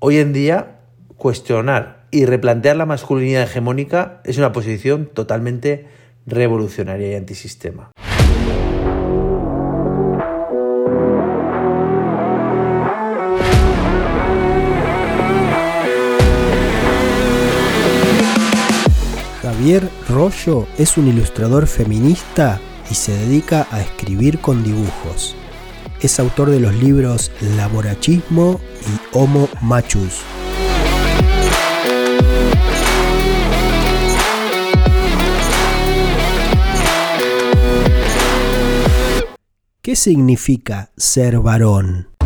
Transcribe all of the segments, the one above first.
Hoy en día, cuestionar y replantear la masculinidad hegemónica es una posición totalmente revolucionaria y antisistema. Javier Rollo es un ilustrador feminista y se dedica a escribir con dibujos. Es autor de los libros Laborachismo y Homo Machus. ¿Qué significa ser varón?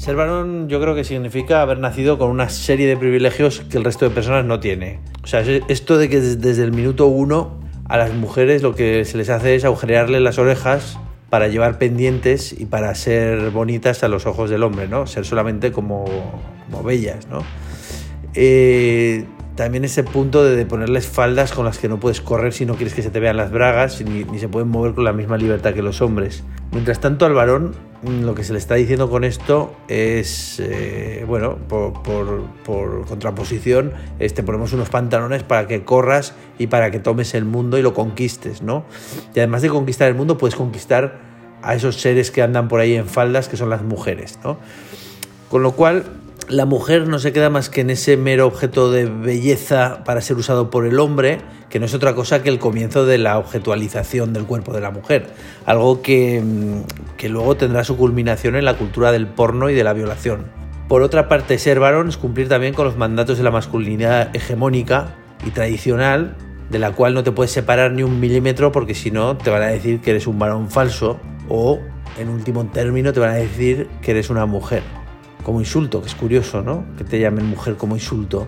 Ser varón yo creo que significa haber nacido con una serie de privilegios que el resto de personas no tiene. O sea, esto de que desde el minuto uno a las mujeres lo que se les hace es agujerearle las orejas para llevar pendientes y para ser bonitas a los ojos del hombre, ¿no? Ser solamente como, como bellas, ¿no? Eh, también ese punto de ponerles faldas con las que no puedes correr si no quieres que se te vean las bragas ni, ni se pueden mover con la misma libertad que los hombres. Mientras tanto al varón mm, lo que se le está diciendo con esto es, eh, bueno, por, por, contraposición, te ponemos unos pantalones para que corras y para que tomes el mundo y lo conquistes, ¿no? Y además de conquistar el mundo, puedes conquistar a esos seres que andan por ahí en faldas, que son las mujeres, ¿no? Con lo cual, la mujer no se queda más que en ese mero objeto de belleza para ser usado por el hombre, que no es otra cosa que el comienzo de la objetualización del cuerpo de la mujer, algo que, que luego tendrá su culminación en la cultura del porno y de la violación. Por otra parte, ser varón es cumplir también con los mandatos de la masculinidad hegemónica y tradicional, de la cual no te puedes separar ni un milímetro porque si no te van a decir que eres un varón falso o, en último término, te van a decir que eres una mujer como insulto, que es curioso, ¿no? Que te llamen mujer como insulto.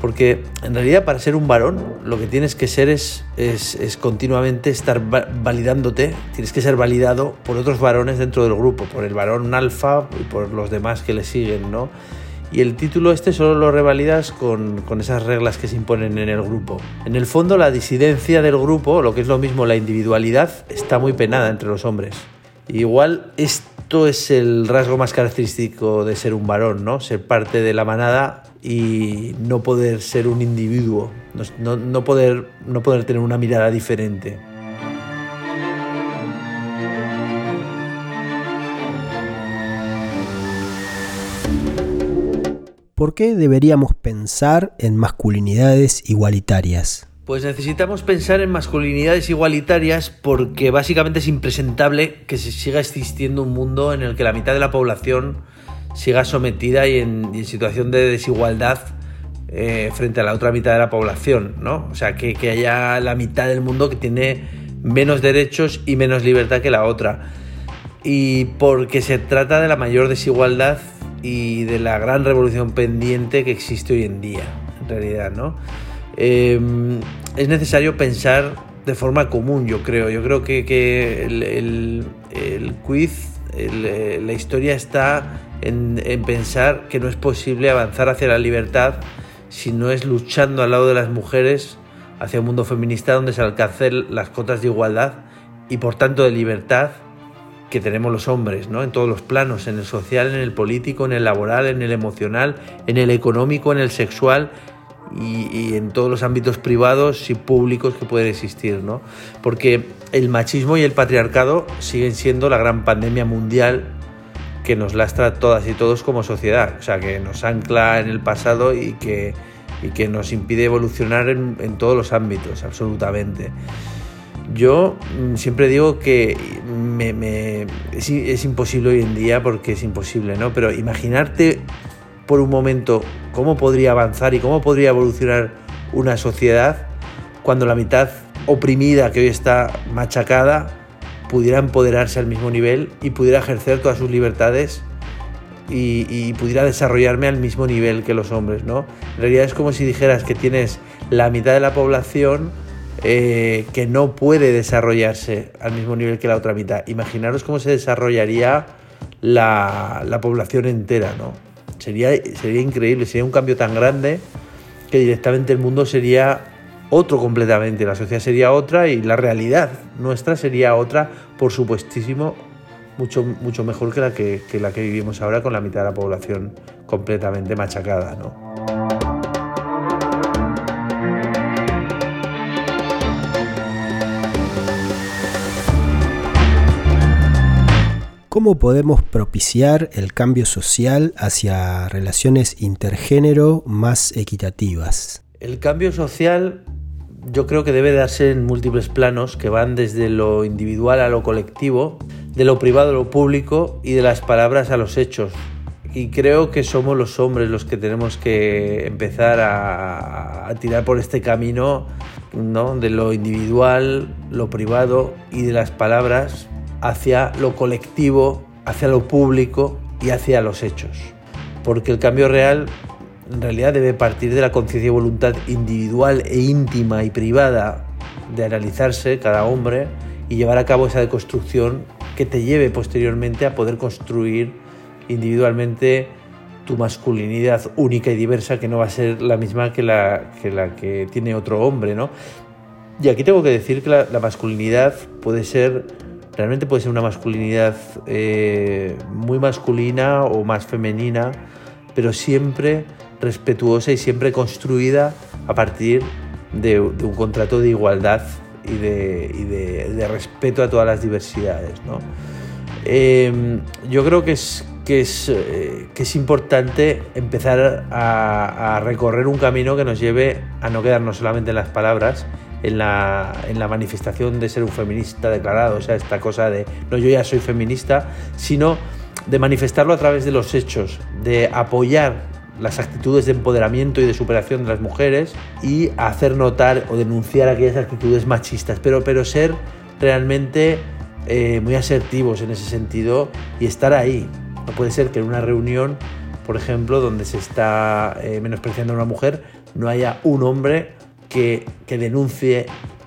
Porque en realidad para ser un varón lo que tienes que ser es, es, es, continuamente estar validándote, tienes que ser validado por otros varones dentro del grupo, por el varón alfa y por los demás que le siguen, ¿no? Y el título este solo lo revalidas con, con esas reglas que se imponen en el grupo. En el fondo la disidencia del grupo, lo que es lo mismo la individualidad, está muy penada entre los hombres. Igual esto es el rasgo más característico de ser un varón, ¿no? Ser parte de la manada y no poder ser un individuo, no, no, poder, no poder tener una mirada diferente. ¿Por qué deberíamos pensar en masculinidades igualitarias? Pues necesitamos pensar en masculinidades igualitarias porque básicamente es impresentable que se siga existiendo un mundo en el que la mitad de la población siga sometida y en, situación de desigualdad eh, frente a la otra mitad de la población, ¿no? O sea, que, que haya la mitad del mundo que tiene menos derechos y menos libertad que la otra. Y porque se trata de la mayor desigualdad y de la gran revolución pendiente que existe hoy en día, en realidad, ¿no? Eh, es necesario pensar de forma común, yo creo. Yo creo que, el, quiz, el, la historia está en, en, pensar que no es posible avanzar hacia la libertad si no es luchando al lado de las mujeres hacia un mundo feminista donde se alcancen las cotas de igualdad y por tanto de libertad que tenemos los hombres, ¿no? En todos los planos, en el social, en el político, en el laboral, en el emocional, en el económico, en el sexual, y, y, en todos los ámbitos privados y públicos que pueden existir, ¿no? Porque el machismo y el patriarcado siguen siendo la gran pandemia mundial que nos lastra a todas y todos como sociedad, o sea, que nos ancla en el pasado y que, y que nos impide evolucionar en, en todos los ámbitos, absolutamente. Yo siempre digo que me, me, es, es imposible hoy en día porque es imposible, ¿no? Pero imaginarte por un momento cómo podría avanzar y cómo podría evolucionar una sociedad cuando la mitad oprimida que hoy está machacada pudiera empoderarse al mismo nivel y pudiera ejercer todas sus libertades y, pudiera desarrollarme al mismo nivel que los hombres, ¿no? En realidad es como si dijeras que tienes la mitad de la población eh, que no puede desarrollarse al mismo nivel que la otra mitad. Imaginaros cómo se desarrollaría la, la población entera, ¿no? Sería, sería increíble, sería un cambio tan grande que directamente el mundo sería otro completamente, la sociedad sería otra y la realidad nuestra sería otra, por supuestísimo, mucho, mucho mejor que la que, que la que vivimos ahora con la mitad de la población completamente machacada. ¿no? ¿Cómo podemos propiciar el cambio social hacia relaciones intergénero más equitativas? El cambio social yo creo que debe darse en múltiples planos que van desde lo individual a lo colectivo, de lo privado a lo público y de las palabras a los hechos. Y creo que somos los hombres los que tenemos que empezar a, tirar por este camino ¿no? de lo individual, lo privado y de las palabras hacia lo colectivo, hacia lo público y hacia los hechos. Porque el cambio real en realidad debe partir de la conciencia y voluntad individual e íntima y privada de analizarse cada hombre y llevar a cabo esa deconstrucción que te lleve posteriormente a poder construir individualmente tu masculinidad única y diversa que no va a ser la misma que la que, tiene otro hombre, ¿no? Y aquí tengo que decir que la masculinidad puede ser realmente puede ser una masculinidad eh, muy masculina o más femenina, pero siempre respetuosa y siempre construida a partir de, un contrato de igualdad y, de, respeto a todas las diversidades. Em, yo creo que es, que es, eh, que es importante empezar a, a recorrer un camino que nos lleve a no quedarnos solamente en las palabras en la, en la manifestación de ser un feminista declarado, o sea, esta cosa de no yo ya soy feminista, sino de manifestarlo a través de los hechos, de apoyar las actitudes de empoderamiento y de superación de las mujeres y hacer notar o denunciar aquellas actitudes machistas, pero, pero ser realmente eh, muy asertivos en ese sentido y estar ahí. No puede ser que en una reunión, por ejemplo, donde se está eh, menospreciando a una mujer, no haya un hombre que, denuncie,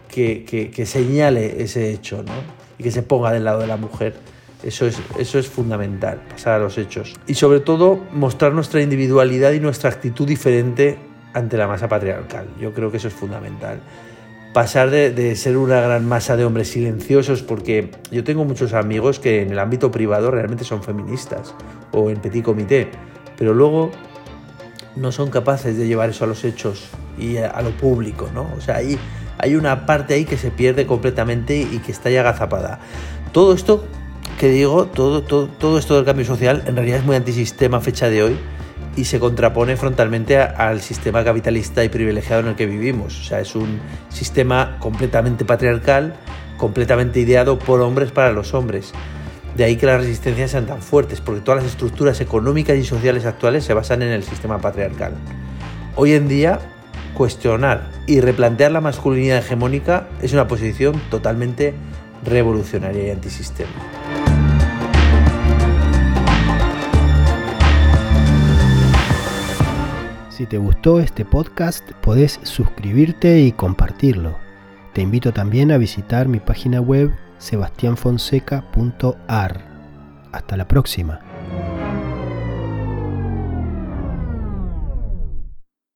que, señale ese hecho ¿no? y que se ponga del lado de la mujer. Eso es, eso es fundamental, pasar a los hechos. Y sobre todo, mostrar nuestra individualidad y nuestra actitud diferente ante la masa patriarcal. Yo creo que eso es fundamental. Pasar de, de, ser una gran masa de hombres silenciosos, porque yo tengo muchos amigos que en el ámbito privado realmente son feministas o en petit comité, pero luego no son capaces de llevar eso a los hechos y a, lo público, ¿no? O sea, hay, hay una parte ahí que se pierde completamente y que está ya agazapada. Todo esto que digo, todo, todo, todo esto del cambio social en realidad es muy antisistema a fecha de hoy y se contrapone frontalmente al sistema capitalista y privilegiado en el que vivimos. O sea, es un sistema completamente patriarcal, completamente ideado por hombres para los hombres. De ahí que las resistencias sean tan fuertes, porque todas las estructuras económicas y sociales actuales se basan en el sistema patriarcal. Hoy en día, cuestionar y replantear la masculinidad hegemónica es una posición totalmente revolucionaria y antisistema. Si te gustó este podcast, podés suscribirte y compartirlo. Te invito también a visitar mi página web sebastianfonseca.ar. Hasta la próxima.